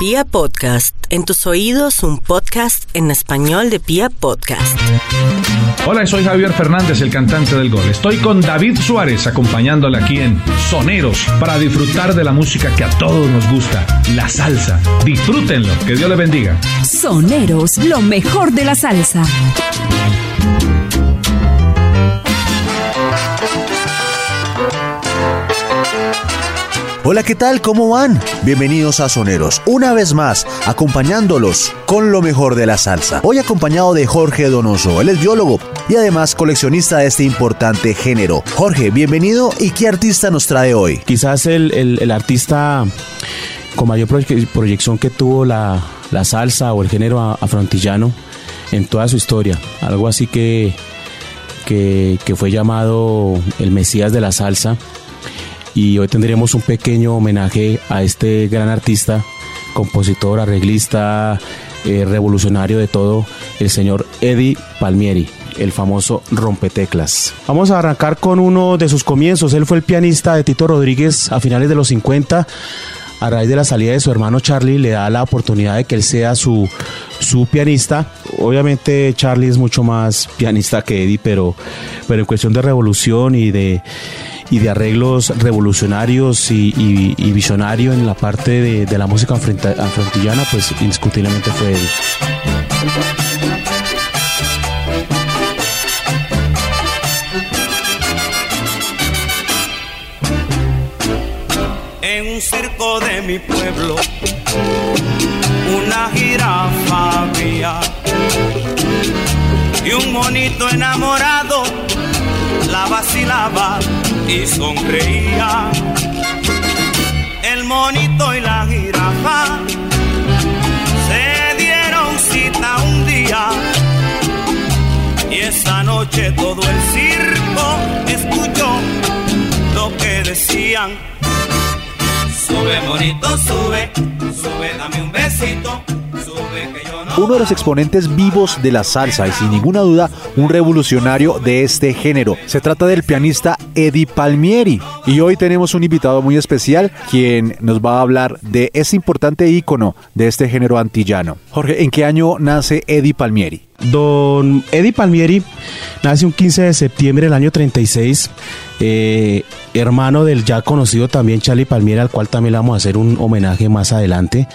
Pia Podcast, en tus oídos un podcast en español de Pia Podcast. Hola, soy Javier Fernández, el cantante del gol. Estoy con David Suárez acompañándole aquí en Soneros para disfrutar de la música que a todos nos gusta, la salsa. Disfrútenlo, que Dios le bendiga. Soneros, lo mejor de la salsa. Hola, ¿qué tal? ¿Cómo van? Bienvenidos a Soneros, una vez más, acompañándolos con lo mejor de la salsa. Hoy acompañado de Jorge Donoso, él es biólogo y además coleccionista de este importante género. Jorge, bienvenido y ¿qué artista nos trae hoy? Quizás el, artista con mayor proyección que tuvo la, salsa o el género afrontillano en toda su historia. Algo así que, que fue llamado el Mesías de la salsa y hoy tendremos un pequeño homenaje a este gran artista, compositor, arreglista, eh, revolucionario de todo, el señor Eddie Palmieri el famoso rompeteclas. Vamos a arrancar con uno de sus comienzos. Él fue el pianista de Tito Rodríguez a finales de los 50. A raíz de la salida de su hermano Charlie, le da la oportunidad de que él sea su, su pianista. Obviamente Charlie es mucho más pianista que Eddie, pero, pero en cuestión de revolución y de, y de arreglos revolucionarios y, y, visionario en la parte de, la música afrontillana, pues indiscutiblemente fue él. En un circo de mi pueblo, una jirafa había y un monito enamorado la vacilaba y sonreía. El monito y la jirafa se dieron cita un día. Y esa noche todo el circo escuchó lo que decían. Sube, monito, sube, sube, dame un besito. Uno de los exponentes vivos de la salsa y sin ninguna duda un revolucionario de este género. Se trata del pianista Eddie Palmieri. Y hoy tenemos un invitado muy especial quien nos va a hablar de ese importante ícono de este género antillano. Jorge, ¿en qué año nace Eddie Palmieri? Don Eddie Palmieri nace un 15 de septiembre del año 36, eh, hermano del ya conocido también Charlie Palmieri, al cual también le vamos a hacer un homenaje más adelante.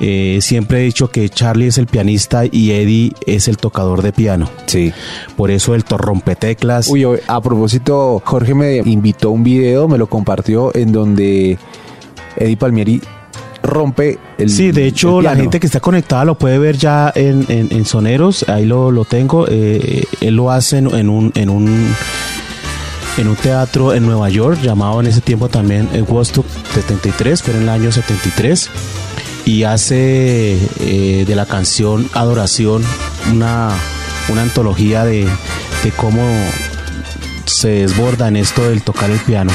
Eh, siempre he dicho que Charlie es el pianista y Eddie es el tocador de piano. Sí. Por eso el torrompeteclas. Uy, a propósito, Jorge me invitó un video, me lo compartió en donde Eddie Palmieri rompe el Sí, de hecho la gente que está conectada lo puede ver ya en, Soneros, ahí lo, lo tengo, eh, él lo hace en, un... En un en un teatro en Nueva York llamado en ese tiempo también el Woodstock 73, pero en el año 73 y hace eh, de la canción Adoración una, una antología de, de cómo se desborda en esto del tocar el piano.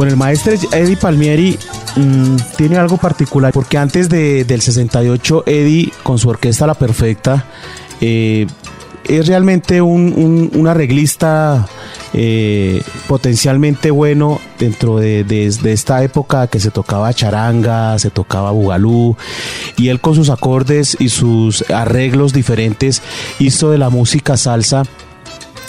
Bueno, el maestro Eddie Palmieri mm, tiene algo particular, porque antes de, del 68, Eddie, con su orquesta La Perfecta, eh, es realmente un, arreglista eh, potencialmente bueno dentro de, de, esta época que se tocaba charanga, se tocaba bugalú, y él con sus acordes y sus arreglos diferentes hizo de la música salsa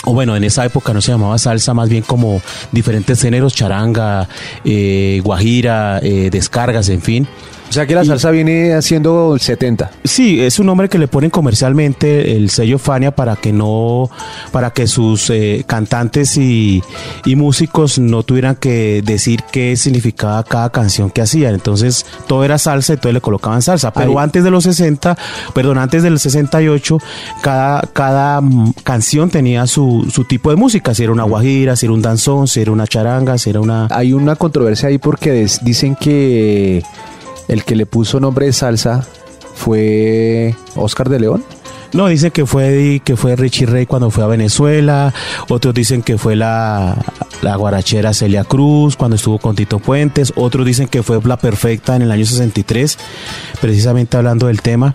o bueno, en esa época no se llamaba salsa, más bien como diferentes géneros, charanga, eh, guajira, eh, descargas, en fin. O sea que la salsa viene haciendo el 70. Sí, es un nombre que le ponen comercialmente el sello Fania para que no, para que sus eh, cantantes y, y, músicos no tuvieran que decir qué significaba cada canción que hacían. Entonces todo era salsa y todo le colocaban salsa. Pero antes de los 60, perdón, antes del 68, cada, cada mm, canción tenía su, su tipo de música. Si era una guajira, si era un danzón, si era una charanga, si era una... Hay una controversia ahí porque dicen que el que le puso nombre de salsa fue Oscar de León. No, dicen que fue, que fue Richie Rey cuando fue a Venezuela, otros dicen que fue la, la guarachera Celia Cruz cuando estuvo con Tito Puentes, otros dicen que fue La Perfecta en el año 63, precisamente hablando del tema.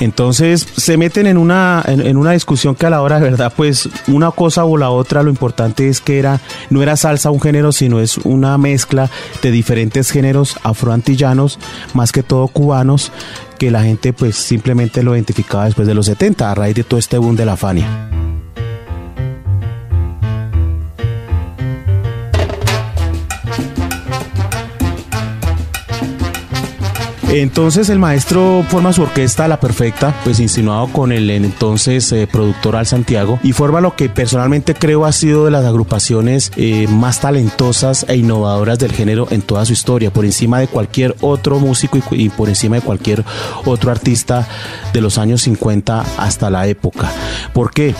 Entonces se meten en una, en, una discusión que a la hora de verdad, pues una cosa o la otra, lo importante es que era, no era salsa un género, sino es una mezcla de diferentes géneros afroantillanos, más que todo cubanos, que la gente pues simplemente lo identificaba después de los 70 a raíz de todo este boom de la Fania. Entonces el maestro forma su orquesta La Perfecta, pues insinuado con el entonces eh, productor Al Santiago, y forma lo que personalmente creo ha sido de las agrupaciones eh, más talentosas e innovadoras del género en toda su historia, por encima de cualquier otro músico y, por encima de cualquier otro artista de los años 50 hasta la época. ¿Por qué?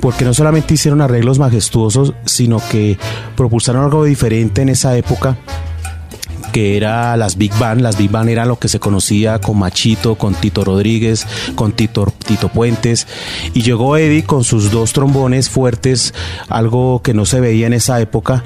porque no solamente hicieron arreglos majestuosos, sino que propulsaron algo diferente en esa época que era las Big Band. Las Big Band eran lo que se conocía con Machito, con Tito Rodríguez, con Tito, Tito Puentes. Y llegó Eddie con sus dos trombones fuertes, algo que no se veía en esa época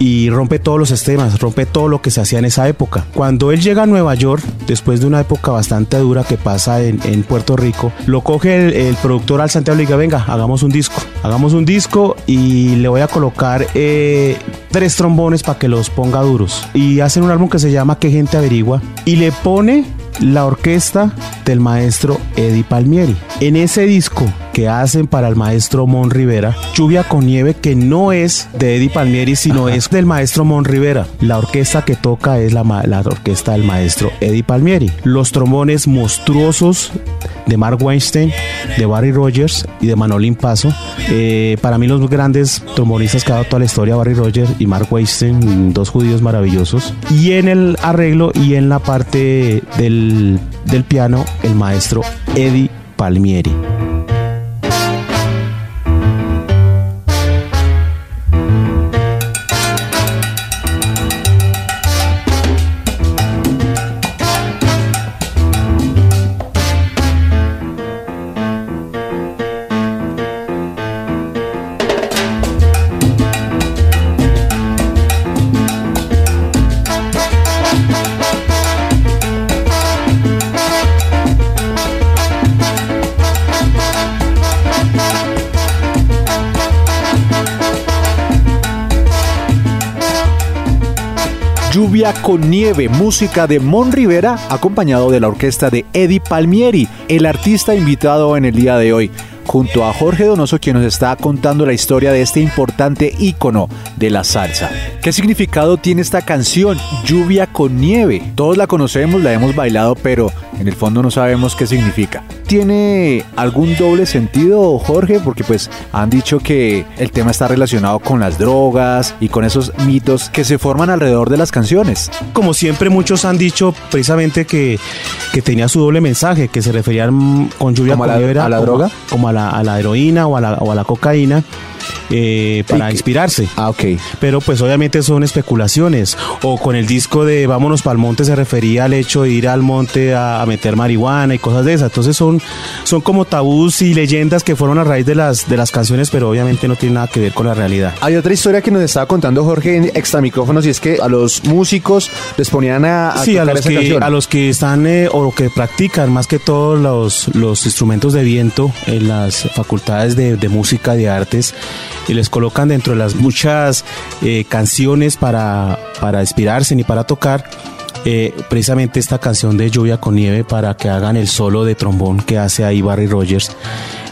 y rompe todos los sistemas, rompe todo lo que se hacía en esa época. Cuando él llega a Nueva York, después de una época bastante dura que pasa en, Puerto Rico, lo coge el, productor al Santiago y le dice, venga, hagamos un disco, hagamos un disco y le voy a colocar eh, tres trombones para que los ponga duros. Y hacen un álbum que se llama Que gente averigua y le pone la orquesta del maestro Eddie Palmieri. En ese disco que hacen para el maestro Mon Rivera, Lluvia con Nieve, que no es de Eddie Palmieri, sino es del maestro Mon Rivera. La orquesta que toca es la, la orquesta del maestro Eddie Palmieri. Los trombones monstruosos de Mark Weinstein, de Barry Rogers y de Manolín Paso. Eh, para mí los grandes trombonistas que ha dado toda la historia, Barry Rogers y Mark Weinstein, dos judíos maravillosos. Y en el arreglo y en la parte del, del piano, el maestro Eddie Palmieri. Con Nieve, música de Mon Rivera, acompañado de la orquesta de Eddie Palmieri, el artista invitado en el día de hoy junto a Jorge Donoso quien nos está contando la historia de este importante ícono de la salsa. ¿Qué significado tiene esta canción, Lluvia con Nieve? Todos la conocemos, la hemos bailado, pero en el fondo no sabemos qué significa. ¿Tiene algún doble sentido, Jorge? Porque pues han dicho que el tema está relacionado con las drogas y con esos mitos que se forman alrededor de las canciones. Como siempre muchos han dicho precisamente que, que tenía su doble mensaje, que se referían con lluvia con nieve a la droga, como a la a la heroína o a la, o a la cocaína eh, para inspirarse. Ah, ok. Pero pues obviamente son especulaciones. O con el disco de Vámonos para el monte se refería al hecho de ir al monte a, meter marihuana y cosas de esas. Entonces son, son como tabús y leyendas que fueron a raíz de las, de las canciones, pero obviamente no tienen nada que ver con la realidad. Hay otra historia que nos estaba contando Jorge en extra micrófonos y es que a los músicos les ponían a, a sí, a los, que, a los que están eh, o que practican más que todos los, los instrumentos de viento en las facultades de, de música, de artes, y les colocan dentro de las muchas eh, canciones para, para inspirarse ni para tocar. Eh, precisamente esta canción de Lluvia con Nieve para que hagan el solo de trombón que hace ahí Barry Rogers.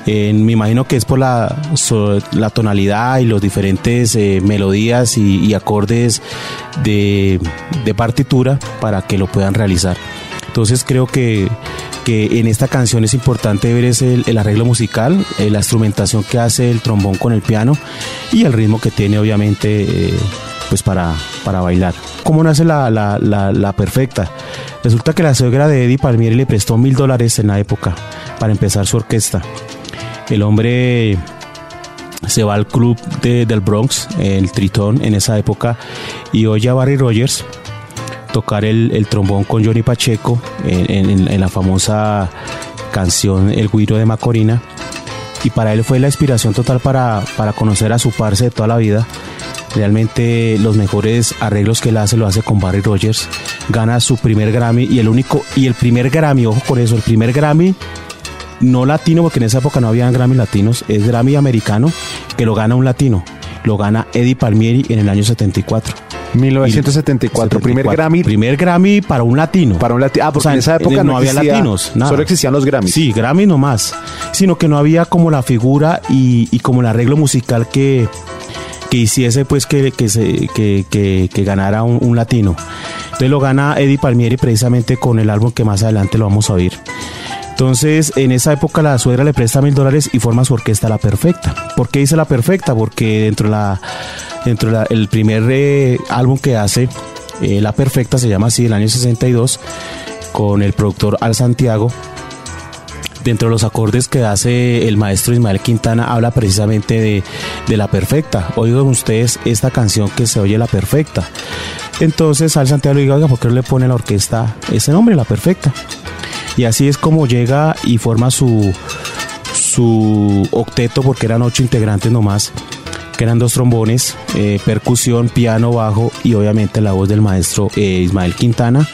Eh, me imagino que es por la, la tonalidad y los diferentes eh, melodías y, y acordes de, de partitura para que lo puedan realizar. Entonces creo que, que en esta canción es importante ver el, arreglo musical, eh, la instrumentación que hace el trombón con el piano y el ritmo que tiene obviamente eh, pues para, para bailar. ¿Cómo nace la, la, la, perfecta? Resulta que la suegra de Eddie Palmieri le prestó mil dólares en la época para empezar su orquesta. El hombre se va al club de- del Bronx, el Tritón, en esa época, y oye a Barry Rogers tocar el, trombón con Johnny Pacheco en la famosa canción El Guiro de Macorina. Y para él fue la inspiración total para, para conocer a su parce de toda la vida. Realmente los mejores arreglos que él hace lo hace con Barry Rogers. Gana su primer Grammy y el único, y el primer Grammy, ojo con eso, el primer Grammy no latino, porque en esa época no habían Grammy latinos, es Grammy americano, que lo gana un latino. Lo gana Eddie Palmieri en el año 74. 1974, primer 74. Grammy Primer Grammy para un latino. para un latino. Ah, porque O sea, en esa época no, había existía- latinos. nada. Solo existían los Grammys. Sí, Grammy no más. Sino que no había como la figura y, y como el arreglo musical que, que hiciese pues que, que, se, que, que- que ganara un, un latino. Entonces lo gana Eddie Palmieri precisamente con el álbum que más adelante lo vamos a oír. Entonces, en esa época la suegra le presta mil dólares y forma su orquesta La Perfecta. ¿Por qué dice La Perfecta? Porque dentro de la, dentro de la- el primer eh, álbum que hace, eh, La Perfecta se llama así, el año 62, con el productor Al Santiago. Dentro de los acordes que hace el maestro Ismael Quintana habla precisamente de, La Perfecta. Oigan ustedes esta canción que se oye La Perfecta. Entonces Al Santiago le dice, oiga, ¿por qué le pone a la orquesta ese nombre, La Perfecta? Y así es como llega y forma su, su octeto, porque eran ocho integrantes nomás, que eran dos trombones, eh, percusión, piano, bajo y obviamente la voz del maestro eh, Ismael Quintana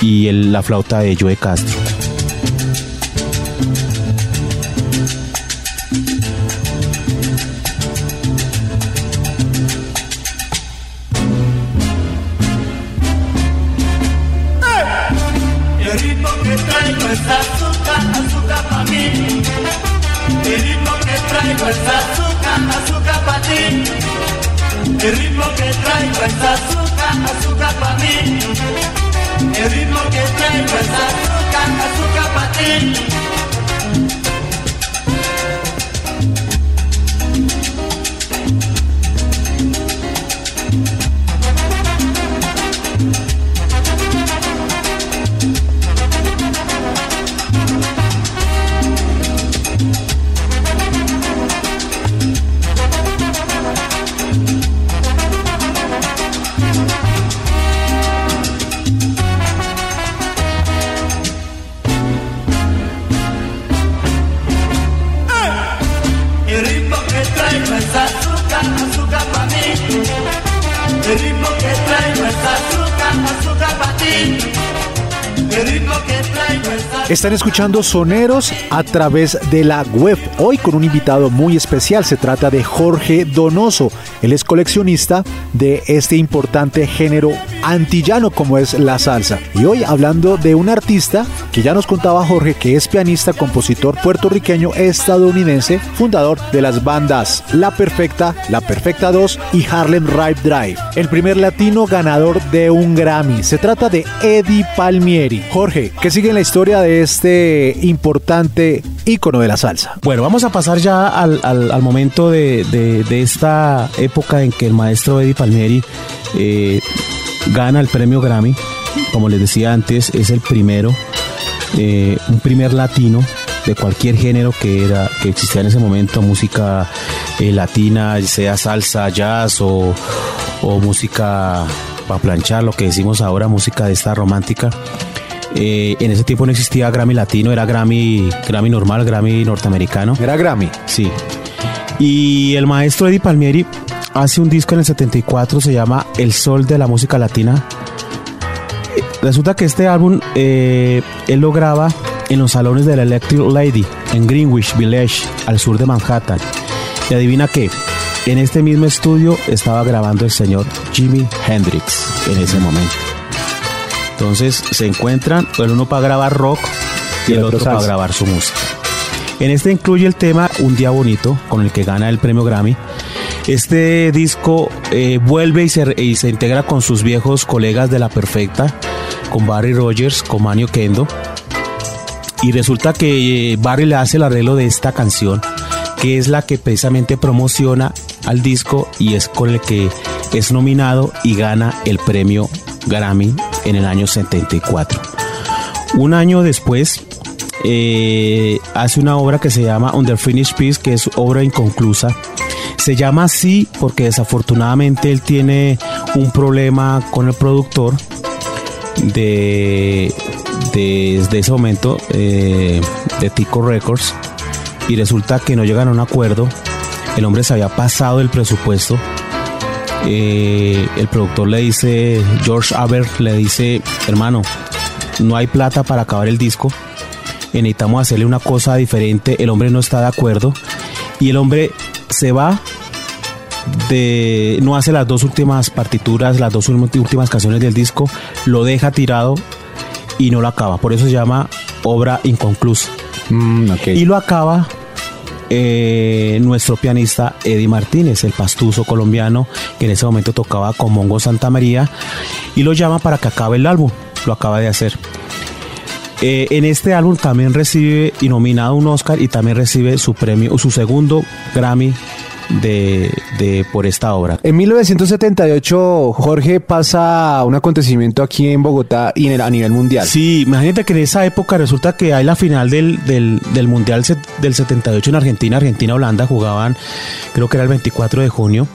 y la flauta de Joe Castro. El ritmo que traigo es azúcar, azúcar para mí. El ritmo que traigo es azúcar, azúcar para ti. Están escuchando Soneros a través de la web. Hoy con un invitado muy especial. Se trata de Jorge Donoso. Él es coleccionista de este importante género antillano como es la salsa. Y hoy hablando de un artista que ya nos contaba Jorge que es pianista, compositor puertorriqueño estadounidense, fundador de las bandas La Perfecta, La Perfecta 2 y Harlem Ripe Drive. El primer latino ganador de un Grammy. Se trata de Eddie Palmieri. Jorge, ¿qué sigue en la historia de este importante ícono de la salsa? Bueno, vamos a pasar ya al, al- momento de esta época en que el maestro Eddie Palmieri eh, gana el premio Grammy. Como les decía antes, es el primero, eh, un primer latino de cualquier género que era que existía en ese momento, música eh, latina, sea salsa, jazz o, o música para planchar, lo que decimos ahora, música de esta romántica. Eh, en ese tiempo no existía Grammy latino, era Grammy, Grammy normal, Grammy norteamericano. Era Grammy. Sí. Y el maestro Eddie Palmieri hace un disco en el 74, se llama El Sol de la Música Latina. Resulta que este álbum eh, él lo graba en los salones de la Electric Lady en Greenwich Village, al sur de Manhattan. Y adivina qué, en este mismo estudio estaba grabando el señor Jimi Hendrix en ese momento. Entonces se encuentran, el uno para grabar rock y el otro para grabar su música. En este incluye el tema Un Día Bonito, con el que gana el premio Grammy. Este disco eh, vuelve y se, y se integra con sus viejos colegas de La Perfecta, con Barry Rogers, con Manio Kendo. Y resulta que eh, Barry le hace el arreglo de esta canción, que es la que precisamente promociona al disco y es con el que es nominado y gana el premio Grammy en el año 74. Un año después eh, hace una obra que se llama Under Finished Piece, que es obra inconclusa. Se llama así porque desafortunadamente él tiene un problema con el productor de, desde ese momento eh, de Tico Records y resulta que no llegan a un acuerdo. El hombre se había pasado el presupuesto. Eh, el productor le dice, George Aber le dice, hermano, no hay plata para acabar el disco. Necesitamos hacerle una cosa diferente. El hombre no está de acuerdo. Y el hombre se va de no hace las dos últimas partituras, las dos últimas canciones del disco, lo deja tirado y no lo acaba. Por eso se llama obra inconclusa. Mm. Y lo acaba eh, nuestro pianista Eddie Martínez, el pastuso colombiano que en ese momento tocaba con Mongo Santa María y lo llama para que acabe el álbum. Lo acaba de hacer. Eh, en este álbum también recibe y nominado un Oscar y también recibe su premio, su segundo Grammy de, de- por esta obra. En 1978, Jorge pasa un acontecimiento aquí en Bogotá y en el- a nivel mundial. Sí, imagínate que en esa época resulta que hay la final del, del, del Mundial del 78 en Argentina, Argentina-Holanda jugaban, creo que era el 24 de junio,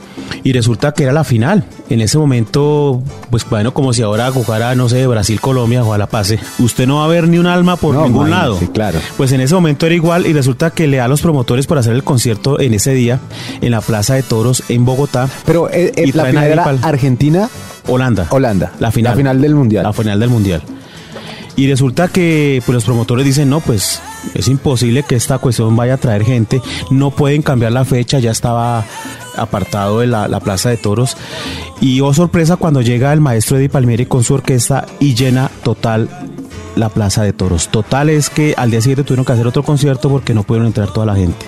y resulta que era la final. En ese momento, pues bueno, como si ahora jugara, no sé, Brasil-Colombia, ojalá pase. Usted no va a ver ni un alma por No, ningún lado. claro. Pues en ese momento era igual y resulta que le da a los promotores por hacer el concierto en ese día en la Plaza de Toros en Bogotá, Pero eh, eh, la final era Argentina, Holanda. Holanda. La final. La final del mundial. La final del mundial. Y resulta que pues, los promotores dicen, no, pues es imposible que esta cuestión vaya a traer gente, no pueden cambiar la fecha, ya estaba apartado de la, la Plaza de Toros. Y oh sorpresa cuando llega el maestro Eddie Palmieri con su orquesta y llena total la Plaza de Toros. Total es que al día siguiente tuvieron que hacer otro concierto porque no pudieron entrar toda la gente.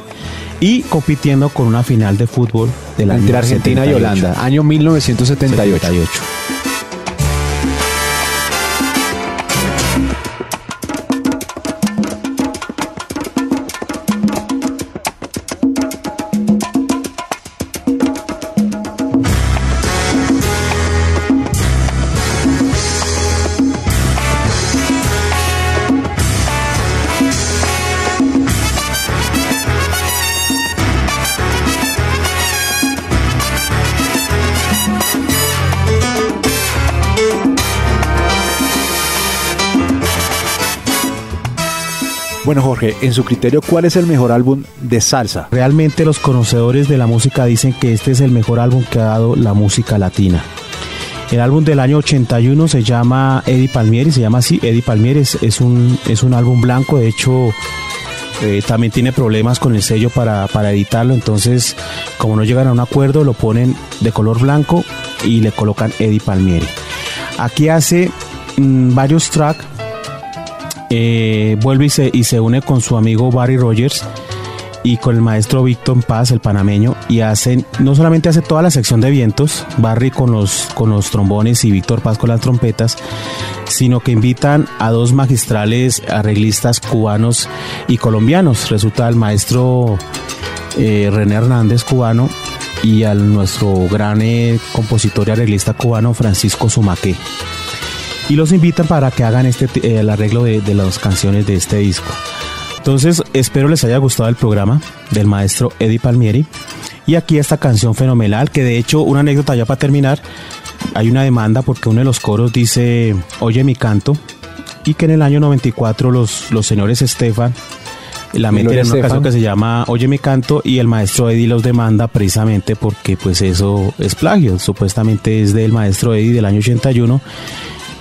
Y compitiendo con una final de fútbol de la Entre Argentina y Holanda, año 1978. 78. Bueno, Jorge, en su criterio, ¿cuál es el mejor álbum de salsa? Realmente los conocedores de la música dicen que este es el mejor álbum que ha dado la música latina. El álbum del año 81 se llama Eddie Palmieri, se llama así, Eddie Palmieri es, es un, es un álbum blanco, de hecho eh, también tiene problemas con el sello para, para editarlo, entonces como no llegan a un acuerdo lo ponen de color blanco y le colocan Eddie Palmieri. Aquí hace mm, varios tracks, eh, vuelve y se, y se une con su amigo Barry Rogers y con el maestro Víctor Paz, el panameño, y hacen, no solamente hace toda la sección de vientos, Barry con los, con los trombones y Víctor Paz con las trompetas, sino que invitan a dos magistrales arreglistas cubanos y colombianos. Resulta el maestro eh, René Hernández, cubano, y al nuestro gran eh, compositor y arreglista cubano Francisco Sumaque. Y los invitan para que hagan este, eh, el arreglo de, de las canciones de este disco. Entonces, espero les haya gustado el programa del maestro Eddie Palmieri. Y aquí esta canción fenomenal, que de hecho, una anécdota ya para terminar, hay una demanda porque uno de los coros dice, oye mi canto, y que en el año 94 los, los señores Estefan la meten en una Estefan. canción que se llama Oye mi canto y el maestro Eddie los demanda precisamente porque pues eso es plagio, supuestamente es del maestro Eddie del año 81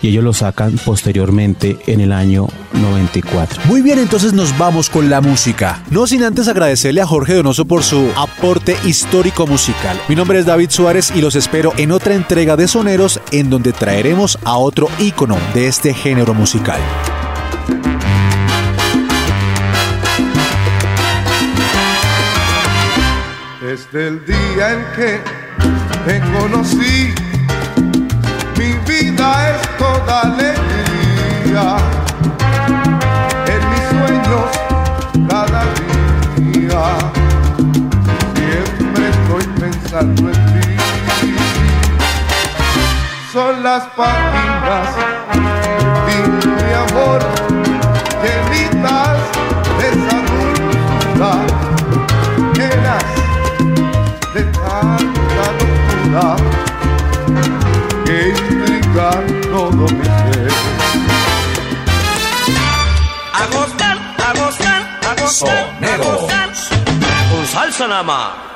y ellos lo sacan posteriormente en el año 94. Muy bien, entonces nos vamos con la música. No sin antes agradecerle a Jorge Donoso por su aporte histórico musical. Mi nombre es David Suárez y los espero en otra entrega de Soneros en donde traeremos a otro ícono de este género musical. Desde el día en que te conocí, es toda alegría. En mis sueños cada día, siempre estoy pensando en ti. Son las páginas de mi amor, A gozar, a gozar, a gozar, a gozar. Con salsa nada más.